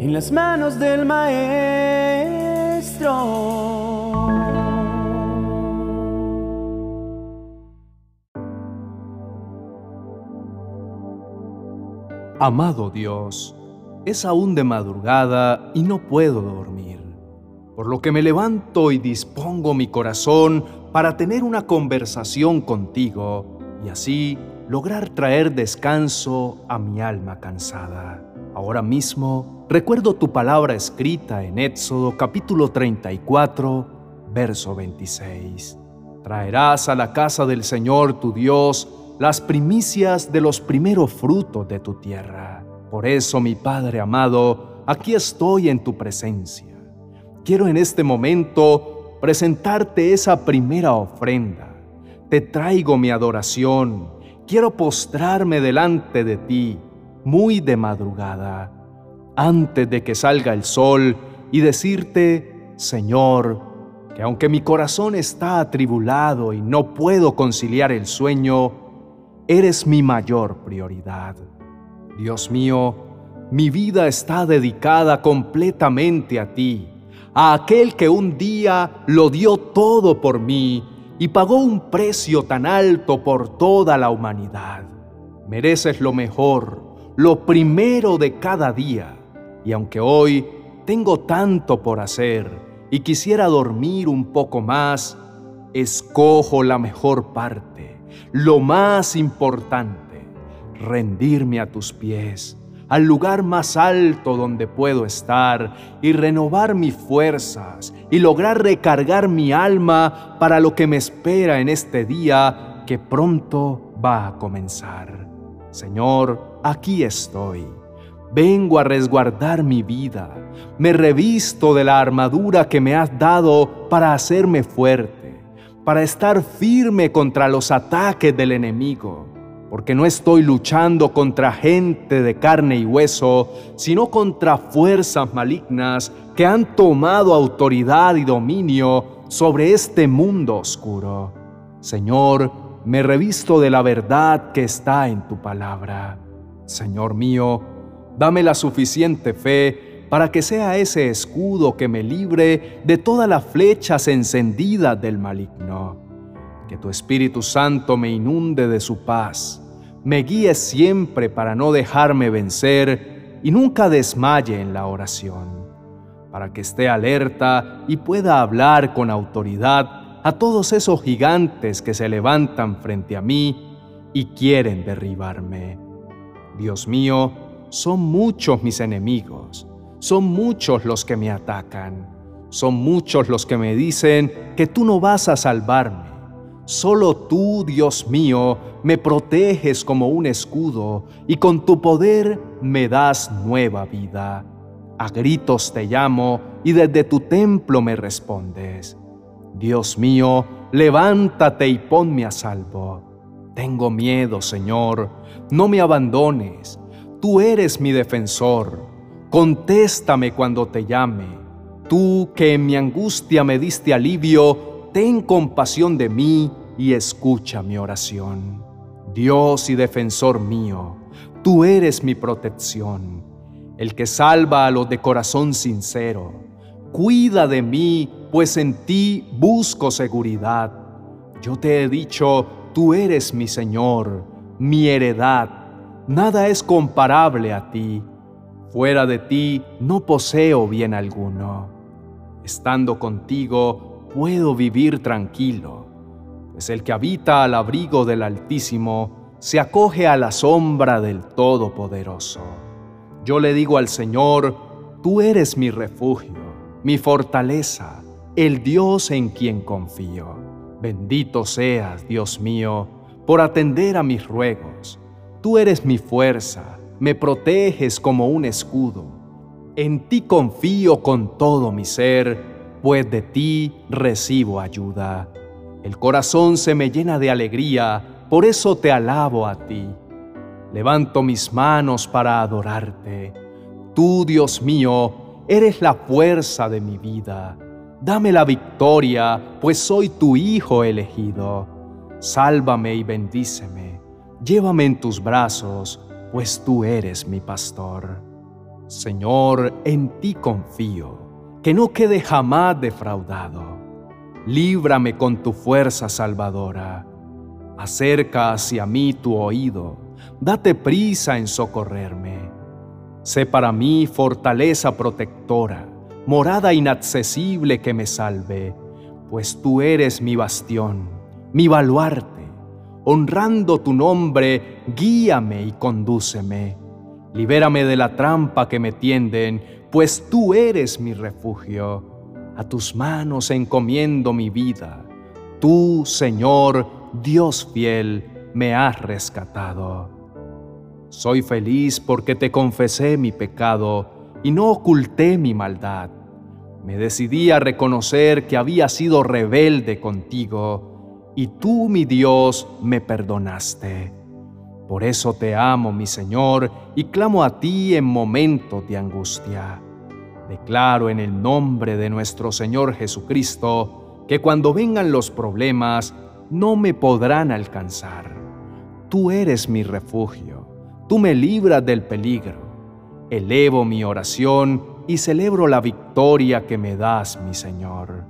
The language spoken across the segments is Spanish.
en las manos del Maestro. Amado Dios, es aún de madrugada y no puedo dormir, por lo que me levanto y dispongo mi corazón para tener una conversación contigo y así lograr traer descanso a mi alma cansada. Ahora mismo recuerdo tu palabra escrita en Éxodo capítulo 34, verso 26. Traerás a la casa del Señor tu Dios las primicias de los primeros frutos de tu tierra. Por eso, mi Padre amado, aquí estoy en tu presencia. Quiero en este momento presentarte esa primera ofrenda. Te traigo mi adoración. Quiero postrarme delante de ti, muy de madrugada, antes de que salga el sol, y decirte, Señor, que aunque mi corazón está atribulado y no puedo conciliar el sueño, eres mi mayor prioridad. Dios mío, mi vida está dedicada completamente a ti, a aquel que un día lo dio todo por mí y pagó un precio tan alto por toda la humanidad. Mereces lo mejor, lo primero de cada día, y aunque hoy tengo tanto por hacer y quisiera dormir un poco más, escojo la mejor parte lo más importante, rendirme a tus pies, al lugar más alto donde puedo estar y renovar mis fuerzas y lograr recargar mi alma para lo que me espera en este día que pronto va a comenzar. Señor, aquí estoy. Vengo a resguardar mi vida. Me revisto de la armadura que me has dado para hacerme fuerte para estar firme contra los ataques del enemigo, porque no estoy luchando contra gente de carne y hueso, sino contra fuerzas malignas que han tomado autoridad y dominio sobre este mundo oscuro. Señor, me revisto de la verdad que está en tu palabra. Señor mío, dame la suficiente fe para que sea ese escudo que me libre de todas las flechas encendidas del maligno. Que tu Espíritu Santo me inunde de su paz, me guíe siempre para no dejarme vencer y nunca desmaye en la oración, para que esté alerta y pueda hablar con autoridad a todos esos gigantes que se levantan frente a mí y quieren derribarme. Dios mío, son muchos mis enemigos son muchos los que me atacan, son muchos los que me dicen que tú no vas a salvarme. Solo tú, Dios mío, me proteges como un escudo y con tu poder me das nueva vida. A gritos te llamo y desde tu templo me respondes. Dios mío, levántate y ponme a salvo. Tengo miedo, Señor, no me abandones. Tú eres mi defensor Contéstame cuando te llame. Tú que en mi angustia me diste alivio, ten compasión de mí y escucha mi oración. Dios y defensor mío, tú eres mi protección, el que salva a los de corazón sincero. Cuida de mí, pues en ti busco seguridad. Yo te he dicho, tú eres mi Señor, mi heredad. Nada es comparable a ti Fuera de ti no poseo bien alguno. Estando contigo puedo vivir tranquilo, pues el que habita al abrigo del Altísimo se acoge a la sombra del Todopoderoso. Yo le digo al Señor, tú eres mi refugio, mi fortaleza, el Dios en quien confío. Bendito seas, Dios mío, por atender a mis ruegos. Tú eres mi fuerza me proteges como un escudo. En ti confío con todo mi ser, pues de ti recibo ayuda. El corazón se me llena de alegría, por eso te alabo a ti. Levanto mis manos para adorarte. Tú, Dios mío, eres la fuerza de mi vida. Dame la victoria, pues soy tu Hijo elegido. Sálvame y bendíceme. Llévame en tus brazos pues tú eres mi pastor. Señor, en ti confío, que no quede jamás defraudado. Líbrame con tu fuerza salvadora. Acerca hacia mí tu oído, date prisa en socorrerme. Sé para mí fortaleza protectora, morada inaccesible que me salve, pues tú eres mi bastión, mi baluarte. Honrando tu nombre, guíame y condúceme. Libérame de la trampa que me tienden, pues tú eres mi refugio. A tus manos encomiendo mi vida. Tú, Señor, Dios fiel, me has rescatado. Soy feliz porque te confesé mi pecado y no oculté mi maldad. Me decidí a reconocer que había sido rebelde contigo y tú, mi Dios, me perdonaste. Por eso te amo, mi Señor, y clamo a ti en momentos de angustia. Declaro en el nombre de nuestro Señor Jesucristo que cuando vengan los problemas no me podrán alcanzar. Tú eres mi refugio, tú me libras del peligro. Elevo mi oración y celebro la victoria que me das, mi Señor.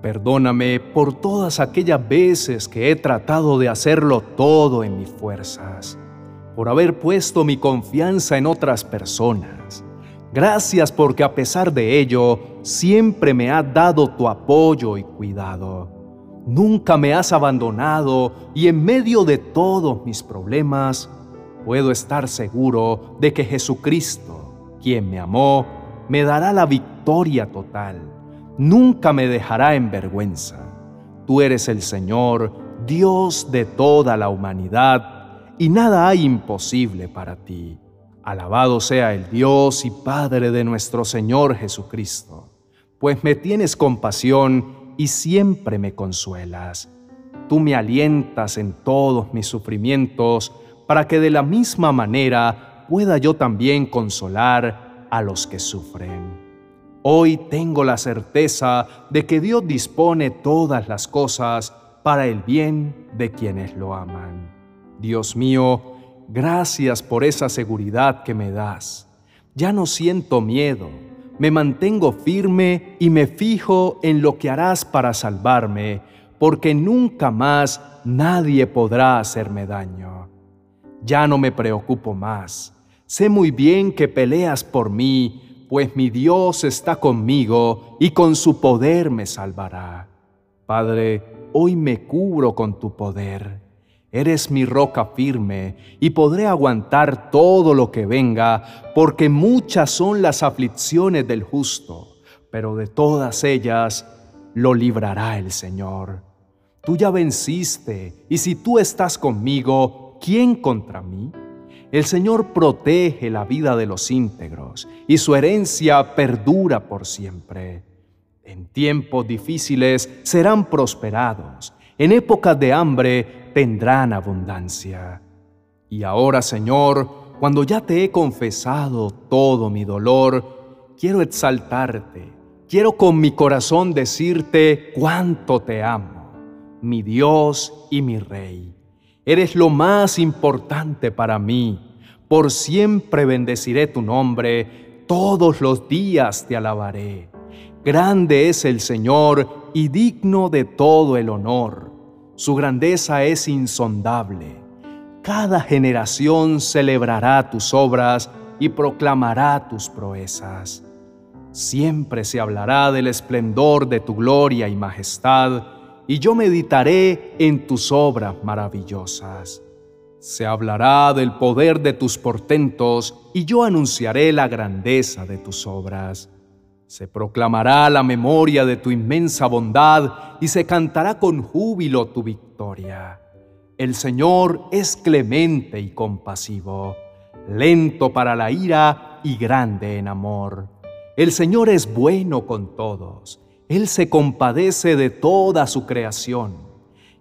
Perdóname por todas aquellas veces que he tratado de hacerlo todo en mis fuerzas por haber puesto mi confianza en otras personas. Gracias porque a pesar de ello, siempre me has dado tu apoyo y cuidado. Nunca me has abandonado y en medio de todos mis problemas, puedo estar seguro de que Jesucristo, quien me amó, me dará la victoria total. Nunca me dejará en vergüenza. Tú eres el Señor, Dios de toda la humanidad y nada hay imposible para ti. Alabado sea el Dios y Padre de nuestro Señor Jesucristo, pues me tienes compasión y siempre me consuelas. Tú me alientas en todos mis sufrimientos para que de la misma manera pueda yo también consolar a los que sufren. Hoy tengo la certeza de que Dios dispone todas las cosas para el bien de quienes lo aman. Dios mío, gracias por esa seguridad que me das. Ya no siento miedo, me mantengo firme y me fijo en lo que harás para salvarme, porque nunca más nadie podrá hacerme daño. Ya no me preocupo más. Sé muy bien que peleas por mí, pues mi Dios está conmigo y con su poder me salvará. Padre, hoy me cubro con tu poder Eres mi roca firme y podré aguantar todo lo que venga, porque muchas son las aflicciones del justo, pero de todas ellas lo librará el Señor. Tú ya venciste, y si tú estás conmigo, ¿quién contra mí? El Señor protege la vida de los íntegros, y su herencia perdura por siempre. En tiempos difíciles serán prosperados, en épocas de hambre tendrán abundancia. Y ahora, Señor, cuando ya te he confesado todo mi dolor, quiero exaltarte, quiero con mi corazón decirte cuánto te amo, mi Dios y mi Rey. Eres lo más importante para mí. Por siempre bendeciré tu nombre, todos los días te alabaré. Grande es el Señor y digno de todo el honor su grandeza es insondable. Cada generación celebrará tus obras y proclamará tus proezas. Siempre se hablará del esplendor de tu gloria y majestad, y yo meditaré en tus obras maravillosas. Se hablará del poder de tus portentos, y yo anunciaré la grandeza de tus obras. Se proclamará la memoria de tu inmensa bondad y se cantará con júbilo tu victoria. El Señor es clemente y compasivo, lento para la ira y grande en amor. El Señor es bueno con todos, Él se compadece de toda su creación.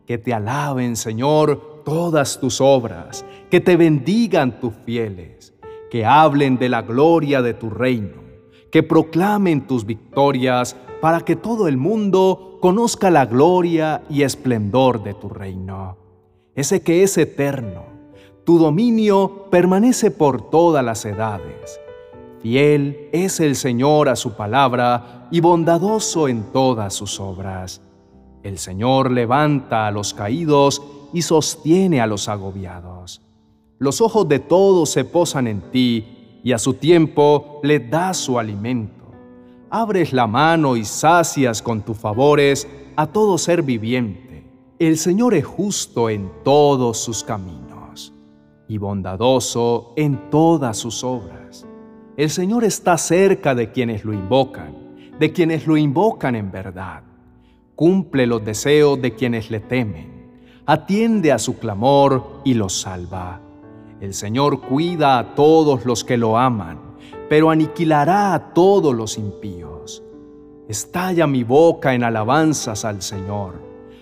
Que te alaben, Señor, todas tus obras, que te bendigan tus fieles, que hablen de la gloria de tu reino que proclamen tus victorias para que todo el mundo conozca la gloria y esplendor de tu reino. Ese que es eterno, tu dominio permanece por todas las edades. Fiel es el Señor a su palabra y bondadoso en todas sus obras. El Señor levanta a los caídos y sostiene a los agobiados. Los ojos de todos se posan en ti y a su tiempo le das su alimento. Abres la mano y sacias con tus favores a todo ser viviente. El Señor es justo en todos sus caminos y bondadoso en todas sus obras. El Señor está cerca de quienes lo invocan, de quienes lo invocan en verdad. Cumple los deseos de quienes le temen, atiende a su clamor y los salva. El Señor cuida a todos los que lo aman, pero aniquilará a todos los impíos. Estalla mi boca en alabanzas al Señor.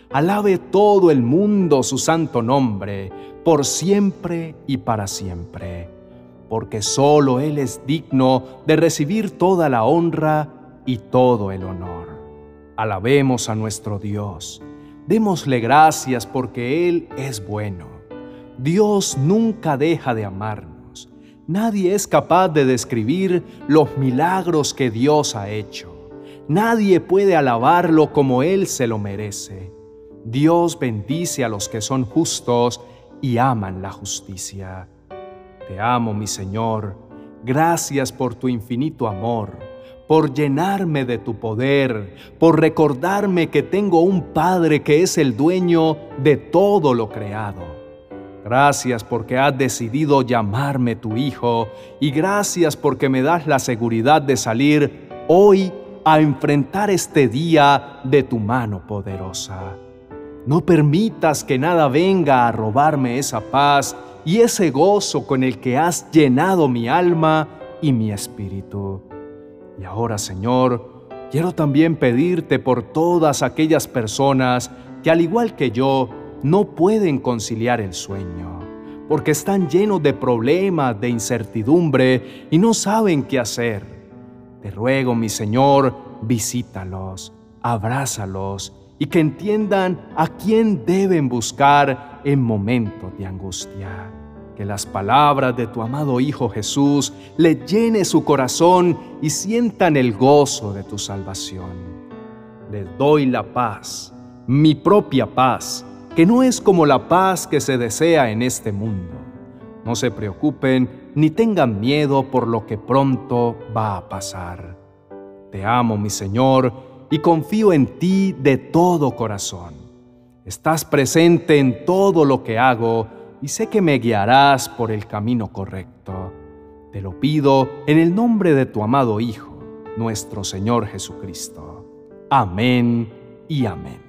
Alabe todo el mundo su santo nombre, por siempre y para siempre porque solo Él es digno de recibir toda la honra y todo el honor. Alabemos a nuestro Dios, démosle gracias porque Él es bueno. Dios nunca deja de amarnos. Nadie es capaz de describir los milagros que Dios ha hecho. Nadie puede alabarlo como Él se lo merece. Dios bendice a los que son justos y aman la justicia. Te amo, mi Señor. Gracias por tu infinito amor, por llenarme de tu poder, por recordarme que tengo un Padre que es el dueño de todo lo creado. Gracias porque has decidido llamarme tu Hijo y gracias porque me das la seguridad de salir hoy a enfrentar este día de tu mano poderosa. No permitas que nada venga a robarme esa paz y ese gozo con el que has llenado mi alma y mi espíritu. Y ahora, Señor, quiero también pedirte por todas aquellas personas que, al igual que yo, no pueden conciliar el sueño, porque están llenos de problemas, de incertidumbre y no saben qué hacer. Te ruego, mi Señor, visítalos, abrázalos y que entiendan a quién deben buscar en momentos de angustia. Que las palabras de tu amado Hijo Jesús le llene su corazón y sientan el gozo de tu salvación. Les doy la paz, mi propia paz, que no es como la paz que se desea en este mundo. No se preocupen ni tengan miedo por lo que pronto va a pasar. Te amo, mi Señor, y confío en ti de todo corazón. Estás presente en todo lo que hago y sé que me guiarás por el camino correcto. Te lo pido en el nombre de tu amado Hijo, nuestro Señor Jesucristo. Amén y amén.